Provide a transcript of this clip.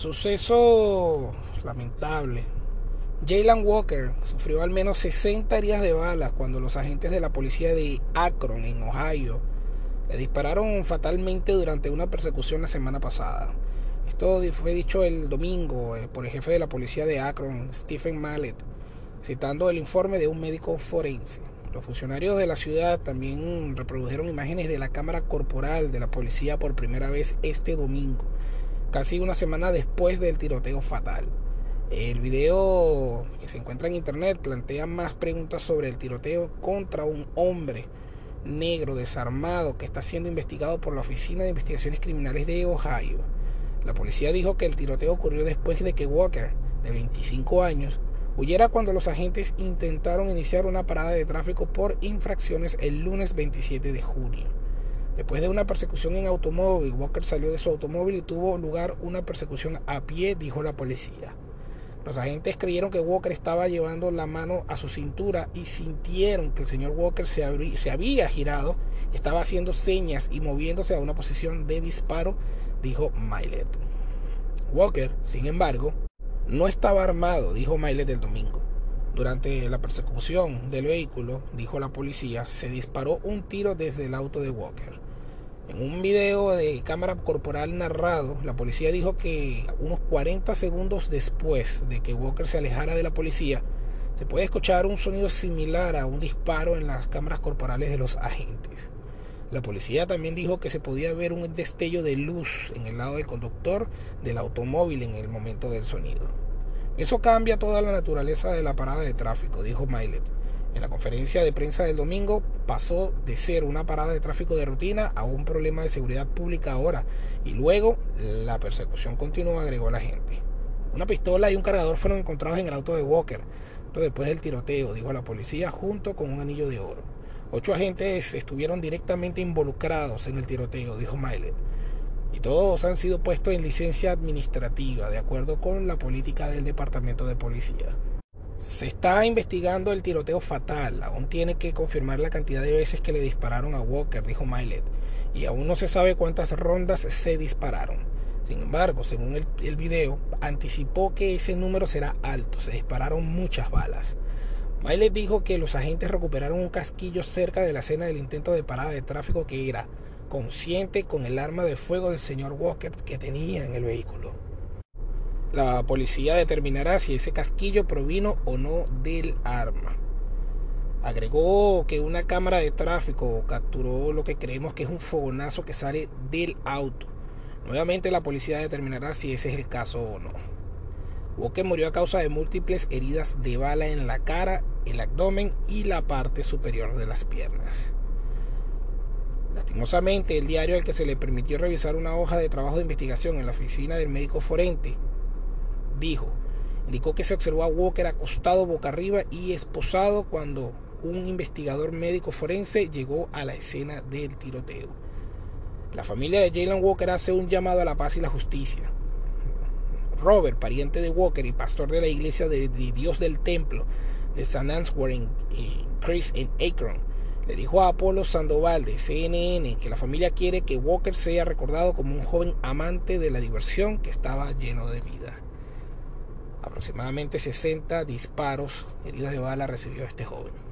Suceso lamentable. Jalen Walker sufrió al menos 60 heridas de balas cuando los agentes de la policía de Akron, en Ohio, le dispararon fatalmente durante una persecución la semana pasada. Esto fue dicho el domingo eh, por el jefe de la policía de Akron, Stephen Mallet, citando el informe de un médico forense. Los funcionarios de la ciudad también reprodujeron imágenes de la cámara corporal de la policía por primera vez este domingo, casi una semana después del tiroteo fatal. El video que se encuentra en internet plantea más preguntas sobre el tiroteo contra un hombre negro desarmado que está siendo investigado por la Oficina de Investigaciones Criminales de Ohio. La policía dijo que el tiroteo ocurrió después de que Walker, de 25 años, huyera cuando los agentes intentaron iniciar una parada de tráfico por infracciones el lunes 27 de junio. Después de una persecución en automóvil, Walker salió de su automóvil y tuvo lugar una persecución a pie, dijo la policía. Los agentes creyeron que Walker estaba llevando la mano a su cintura y sintieron que el señor Walker se, había girado, estaba haciendo señas y moviéndose a una posición de disparo, dijo Milet. Walker, sin embargo, no estaba armado, dijo Milet el domingo. Durante la persecución del vehículo, dijo la policía, se disparó un tiro desde el auto de Walker. En un video de cámara corporal narrado, la policía dijo que unos 40 segundos después de que Walker se alejara de la policía, se puede escuchar un sonido similar a un disparo en las cámaras corporales de los agentes. La policía también dijo que se podía ver un destello de luz en el lado del conductor del automóvil en el momento del sonido. Eso cambia toda la naturaleza de la parada de tráfico, dijo Milet. En la conferencia de prensa del domingo pasó de ser una parada de tráfico de rutina a un problema de seguridad pública ahora y luego la persecución continua, agregó la gente. Una pistola y un cargador fueron encontrados en el auto de Walker después del tiroteo, dijo la policía, junto con un anillo de oro. Ocho agentes estuvieron directamente involucrados en el tiroteo, dijo Milet, y todos han sido puestos en licencia administrativa, de acuerdo con la política del Departamento de Policía. Se está investigando el tiroteo fatal. Aún tiene que confirmar la cantidad de veces que le dispararon a Walker, dijo Milet. Y aún no se sabe cuántas rondas se dispararon. Sin embargo, según el, video, anticipó que ese número será alto. Se dispararon muchas balas. Milet dijo que los agentes recuperaron un casquillo cerca de la escena del intento de parada de tráfico que era consciente con el arma de fuego del señor Walker que tenía en el vehículo. La policía determinará si ese casquillo provino o no del arma. Agregó que una cámara de tráfico capturó lo que creemos que es un fogonazo que sale del auto. Nuevamente la policía determinará si ese es el caso o no. Walker murió a causa de múltiples heridas de bala en la cara, el abdomen y la parte superior de las piernas. Lastimosamente, el diario al que se le permitió revisar una hoja de trabajo de investigación en la oficina del médico forense dijo, indicó que se observó a Walker acostado boca arriba y esposado cuando un investigador médico forense llegó a la escena del tiroteo. La familia de Jalen Walker hace un llamado a la paz y la justicia. Robert, pariente de Walker y pastor de la iglesia de, Dios del Templo de San Answer en, Chris en Akron, le dijo a Apolo Sandoval de CNN que la familia quiere que Walker sea recordado como un joven amante de la diversión que estaba lleno de vida. Aproximadamente 60 disparos, heridas de bala recibió este joven.